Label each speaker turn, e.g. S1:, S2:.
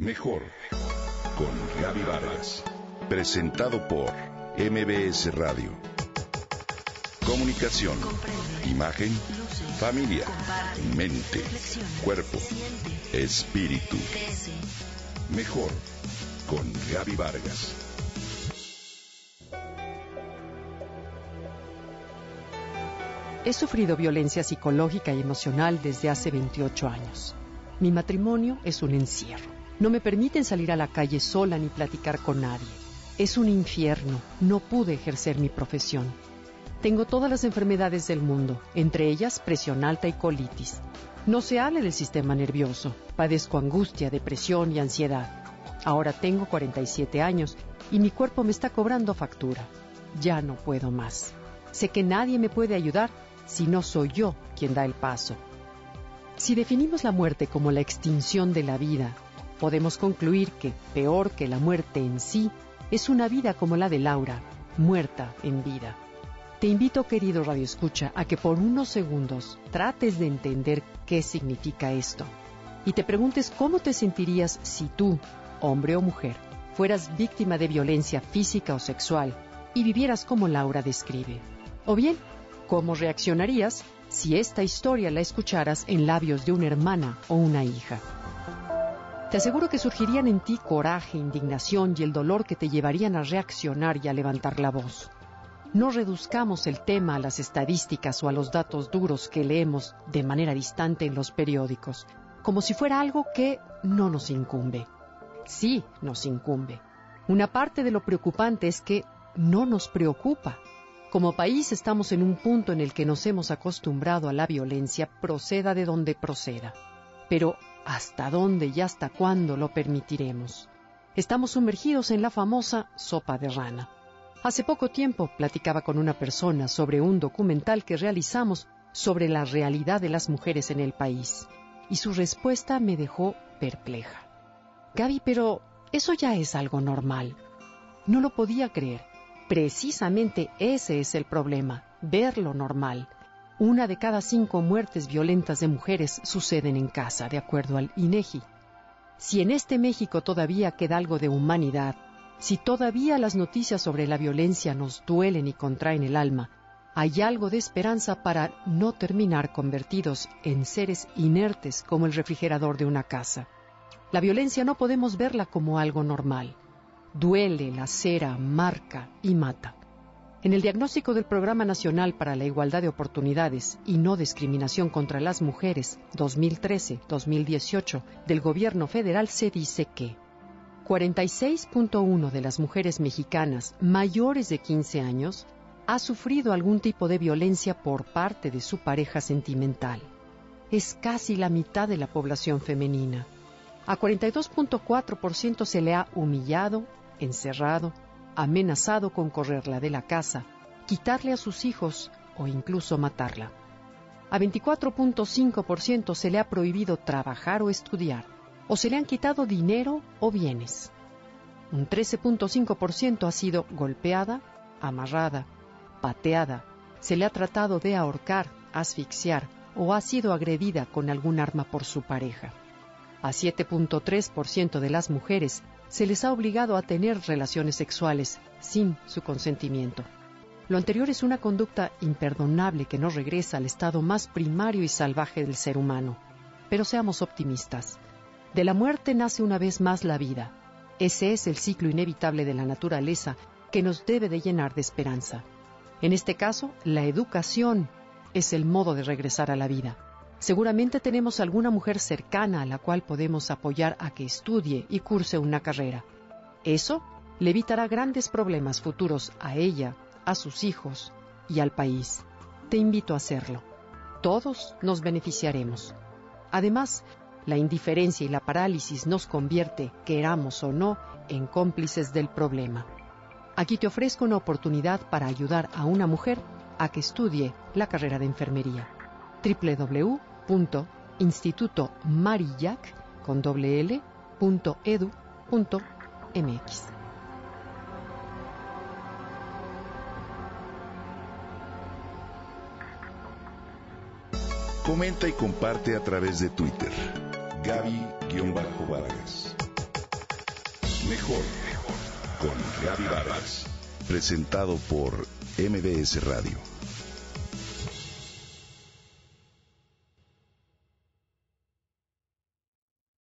S1: Mejor con Gaby Vargas. Presentado por MBS Radio. Comunicación, imagen, familia, mente, cuerpo, espíritu. Mejor con Gaby Vargas.
S2: He sufrido violencia psicológica y emocional desde hace 28 años. Mi matrimonio es un encierro. No me permiten salir a la calle sola ni platicar con nadie. Es un infierno. No pude ejercer mi profesión. Tengo todas las enfermedades del mundo, entre ellas presión alta y colitis. No se hable del sistema nervioso. Padezco angustia, depresión y ansiedad. Ahora tengo 47 años y mi cuerpo me está cobrando factura. Ya no puedo más. Sé que nadie me puede ayudar si no soy yo quien da el paso. Si definimos la muerte como la extinción de la vida, podemos concluir que, peor que la muerte en sí, es una vida como la de Laura, muerta en vida. Te invito, querido Radio Escucha, a que por unos segundos trates de entender qué significa esto y te preguntes cómo te sentirías si tú, hombre o mujer, fueras víctima de violencia física o sexual y vivieras como Laura describe. O bien, ¿Cómo reaccionarías si esta historia la escucharas en labios de una hermana o una hija? Te aseguro que surgirían en ti coraje, indignación y el dolor que te llevarían a reaccionar y a levantar la voz. No reduzcamos el tema a las estadísticas o a los datos duros que leemos de manera distante en los periódicos, como si fuera algo que no nos incumbe. Sí, nos incumbe. Una parte de lo preocupante es que no nos preocupa. Como país estamos en un punto en el que nos hemos acostumbrado a la violencia, proceda de donde proceda. Pero ¿hasta dónde y hasta cuándo lo permitiremos? Estamos sumergidos en la famosa sopa de rana. Hace poco tiempo platicaba con una persona sobre un documental que realizamos sobre la realidad de las mujeres en el país, y su respuesta me dejó perpleja. Gaby, pero eso ya es algo normal. No lo podía creer. Precisamente ese es el problema, verlo normal. Una de cada cinco muertes violentas de mujeres suceden en casa, de acuerdo al INEGI. Si en este México todavía queda algo de humanidad, si todavía las noticias sobre la violencia nos duelen y contraen el alma, hay algo de esperanza para no terminar convertidos en seres inertes como el refrigerador de una casa. La violencia no podemos verla como algo normal duele, lacera, marca y mata. En el diagnóstico del Programa Nacional para la Igualdad de Oportunidades y No Discriminación contra las Mujeres 2013-2018 del Gobierno federal se dice que 46.1 de las mujeres mexicanas mayores de 15 años ha sufrido algún tipo de violencia por parte de su pareja sentimental. Es casi la mitad de la población femenina. A 42.4% se le ha humillado, encerrado, amenazado con correrla de la casa, quitarle a sus hijos o incluso matarla. A 24.5% se le ha prohibido trabajar o estudiar, o se le han quitado dinero o bienes. Un 13.5% ha sido golpeada, amarrada, pateada, se le ha tratado de ahorcar, asfixiar o ha sido agredida con algún arma por su pareja. A 7.3% de las mujeres se les ha obligado a tener relaciones sexuales sin su consentimiento. Lo anterior es una conducta imperdonable que nos regresa al estado más primario y salvaje del ser humano. Pero seamos optimistas. De la muerte nace una vez más la vida. Ese es el ciclo inevitable de la naturaleza que nos debe de llenar de esperanza. En este caso, la educación es el modo de regresar a la vida. Seguramente tenemos alguna mujer cercana a la cual podemos apoyar a que estudie y curse una carrera. Eso le evitará grandes problemas futuros a ella, a sus hijos y al país. Te invito a hacerlo. Todos nos beneficiaremos. Además, la indiferencia y la parálisis nos convierte, queramos o no, en cómplices del problema. Aquí te ofrezco una oportunidad para ayudar a una mujer a que estudie la carrera de enfermería. www Instituto Marillac con doble L, punto edu, punto mx.
S1: Comenta y comparte a través de Twitter. Gaby-Vargas. Mejor con Gaby Vargas. Presentado por MBS Radio